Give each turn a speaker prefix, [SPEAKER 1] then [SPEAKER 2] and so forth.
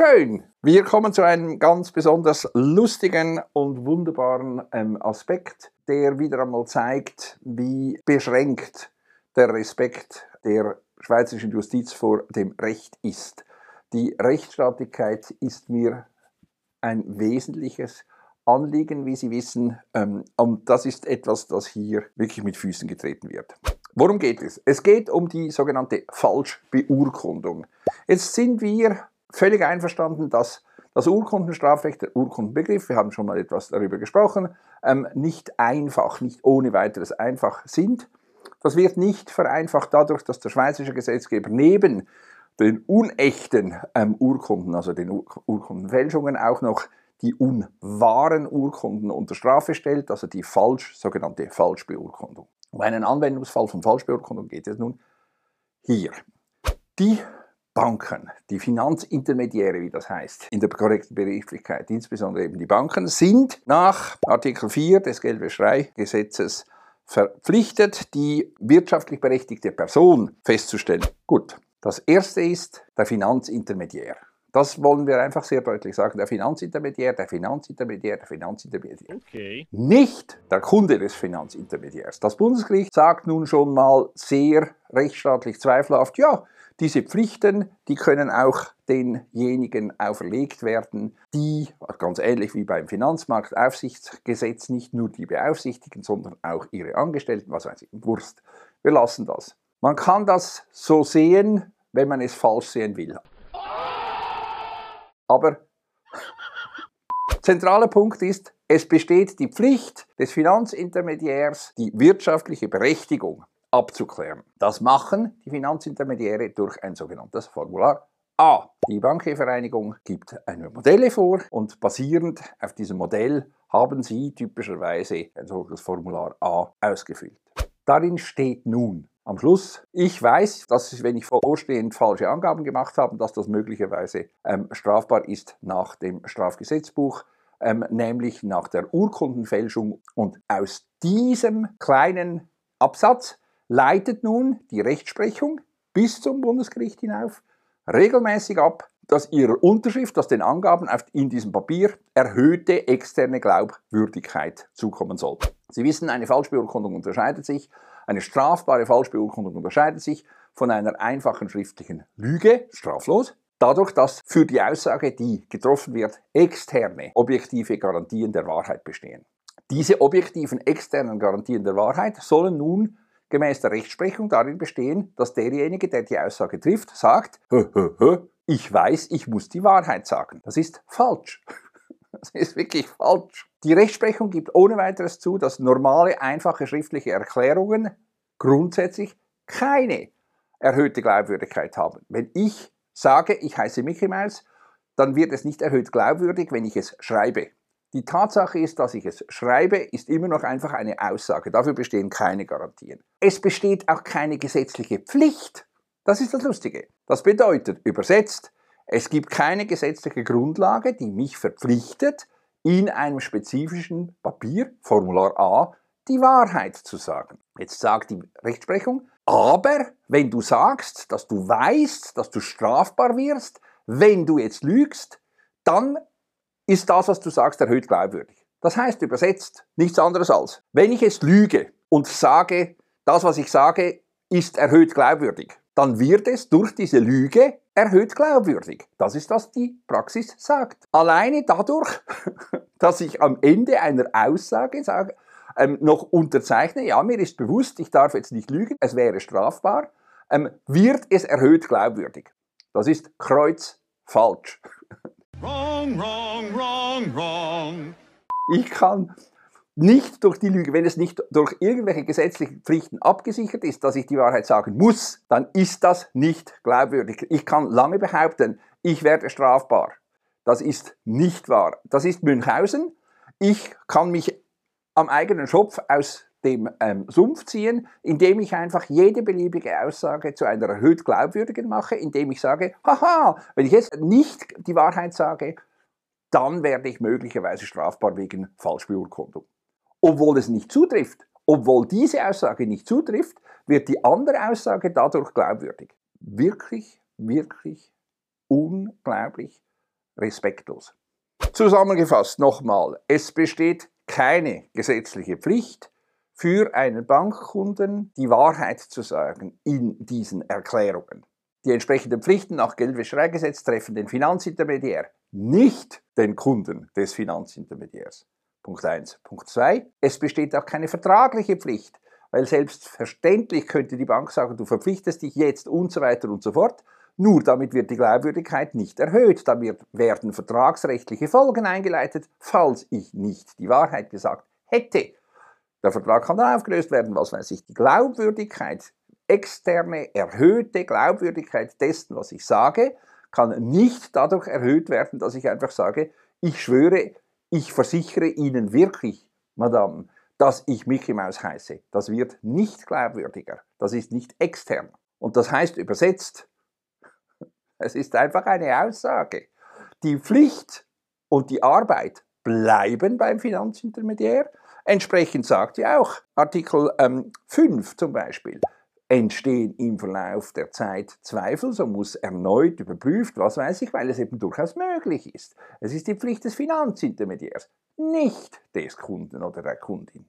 [SPEAKER 1] Schön. Wir kommen zu einem ganz besonders lustigen und wunderbaren ähm, Aspekt, der wieder einmal zeigt, wie beschränkt der Respekt der schweizerischen Justiz vor dem Recht ist. Die Rechtsstaatlichkeit ist mir ein wesentliches Anliegen, wie Sie wissen, ähm, und das ist etwas, das hier wirklich mit Füßen getreten wird. Worum geht es? Es geht um die sogenannte Falschbeurkundung. Jetzt sind wir völlig einverstanden, dass das Urkundenstrafrecht, der Urkundenbegriff, wir haben schon mal etwas darüber gesprochen, ähm, nicht einfach, nicht ohne weiteres einfach sind. Das wird nicht vereinfacht dadurch, dass der schweizerische Gesetzgeber neben den unechten ähm, Urkunden, also den Ur Urkundenfälschungen, auch noch die unwahren Urkunden unter Strafe stellt, also die falsch, sogenannte Falschbeurkundung. Um einen Anwendungsfall von Falschbeurkundung geht es nun hier. Die Banken, die Finanzintermediäre, wie das heißt, in der korrekten Begrifflichkeit, insbesondere eben die Banken, sind nach Artikel 4 des Geldwäschereigesetzes verpflichtet, die wirtschaftlich berechtigte Person festzustellen. Gut, das erste ist der Finanzintermediär. Das wollen wir einfach sehr deutlich sagen. Der Finanzintermediär, der Finanzintermediär, der Finanzintermediär. Okay. Nicht der Kunde des Finanzintermediärs. Das Bundesgericht sagt nun schon mal sehr rechtsstaatlich zweifelhaft, ja, diese Pflichten, die können auch denjenigen auferlegt werden, die, ganz ähnlich wie beim Finanzmarktaufsichtsgesetz, nicht nur die beaufsichtigen, sondern auch ihre Angestellten, was weiß ich, Wurst. Wir lassen das. Man kann das so sehen, wenn man es falsch sehen will. Aber zentraler Punkt ist, es besteht die Pflicht des Finanzintermediärs, die wirtschaftliche Berechtigung abzuklären. Das machen die Finanzintermediäre durch ein sogenanntes Formular A. Die Bankiervereinigung gibt eine Modelle vor und basierend auf diesem Modell haben Sie typischerweise ein solches Formular A ausgefüllt. Darin steht nun am Schluss, ich weiß, dass wenn ich vorstehend falsche Angaben gemacht habe, dass das möglicherweise ähm, strafbar ist nach dem Strafgesetzbuch, ähm, nämlich nach der Urkundenfälschung. Und aus diesem kleinen Absatz leitet nun die Rechtsprechung bis zum Bundesgericht hinauf regelmäßig ab, dass ihrer Unterschrift, dass den Angaben in diesem Papier erhöhte externe Glaubwürdigkeit zukommen soll. Sie wissen, eine Falschbeurkundung unterscheidet sich, eine strafbare Falschbeurkundung unterscheidet sich von einer einfachen schriftlichen Lüge, straflos, dadurch, dass für die Aussage, die getroffen wird, externe objektive Garantien der Wahrheit bestehen. Diese objektiven externen Garantien der Wahrheit sollen nun gemäß der Rechtsprechung darin bestehen, dass derjenige, der die Aussage trifft, sagt, hö, hö, hö, ich weiß, ich muss die Wahrheit sagen. Das ist falsch. Das ist wirklich falsch. Die Rechtsprechung gibt ohne weiteres zu, dass normale, einfache schriftliche Erklärungen grundsätzlich keine erhöhte Glaubwürdigkeit haben. Wenn ich sage, ich heiße Mickey Mouse, dann wird es nicht erhöht glaubwürdig, wenn ich es schreibe. Die Tatsache ist, dass ich es schreibe, ist immer noch einfach eine Aussage. Dafür bestehen keine Garantien. Es besteht auch keine gesetzliche Pflicht. Das ist das Lustige. Das bedeutet, übersetzt, es gibt keine gesetzliche Grundlage, die mich verpflichtet, in einem spezifischen Papier, Formular A, die Wahrheit zu sagen. Jetzt sagt die Rechtsprechung, aber wenn du sagst, dass du weißt, dass du strafbar wirst, wenn du jetzt lügst, dann ist das, was du sagst, erhöht glaubwürdig. Das heißt übersetzt nichts anderes als, wenn ich es lüge und sage, das, was ich sage, ist erhöht glaubwürdig, dann wird es durch diese Lüge erhöht glaubwürdig. Das ist, was die Praxis sagt. Alleine dadurch, dass ich am Ende einer Aussage sage, ähm, noch unterzeichne, ja, mir ist bewusst, ich darf jetzt nicht lügen, es wäre strafbar, ähm, wird es erhöht glaubwürdig. Das ist kreuzfalsch. Wrong, wrong, wrong, wrong. Ich kann nicht durch die Lüge, wenn es nicht durch irgendwelche gesetzlichen Pflichten abgesichert ist, dass ich die Wahrheit sagen muss, dann ist das nicht glaubwürdig. Ich kann lange behaupten, ich werde strafbar. Das ist nicht wahr. Das ist Münchhausen. Ich kann mich am eigenen Schopf aus dem ähm, Sumpf ziehen, indem ich einfach jede beliebige Aussage zu einer erhöht glaubwürdigen mache, indem ich sage, haha, wenn ich jetzt nicht die Wahrheit sage, dann werde ich möglicherweise strafbar wegen Falschbeurkundung. Obwohl es nicht zutrifft, obwohl diese Aussage nicht zutrifft, wird die andere Aussage dadurch glaubwürdig. Wirklich, wirklich unglaublich respektlos. Zusammengefasst nochmal, es besteht keine gesetzliche Pflicht für einen Bankkunden, die Wahrheit zu sagen in diesen Erklärungen. Die entsprechenden Pflichten nach Geldwäschereigesetz treffen den Finanzintermediär, nicht den Kunden des Finanzintermediärs. Punkt 1. Punkt 2. Es besteht auch keine vertragliche Pflicht, weil selbstverständlich könnte die Bank sagen, du verpflichtest dich jetzt und so weiter und so fort. Nur damit wird die Glaubwürdigkeit nicht erhöht. Damit werden vertragsrechtliche Folgen eingeleitet, falls ich nicht die Wahrheit gesagt hätte. Der Vertrag kann dann aufgelöst werden, was weiß ich, die Glaubwürdigkeit, externe, erhöhte Glaubwürdigkeit dessen, was ich sage, kann nicht dadurch erhöht werden, dass ich einfach sage, ich schwöre, ich versichere Ihnen wirklich, Madame, dass ich Mickey Maus heiße. Das wird nicht glaubwürdiger. Das ist nicht extern. Und das heißt übersetzt, es ist einfach eine Aussage. Die Pflicht und die Arbeit bleiben beim Finanzintermediär. Entsprechend sagt ja auch Artikel ähm, 5 zum Beispiel, entstehen im Verlauf der Zeit Zweifel, so muss erneut überprüft, was weiß ich, weil es eben durchaus möglich ist. Es ist die Pflicht des Finanzintermediärs, nicht des Kunden oder der Kundin.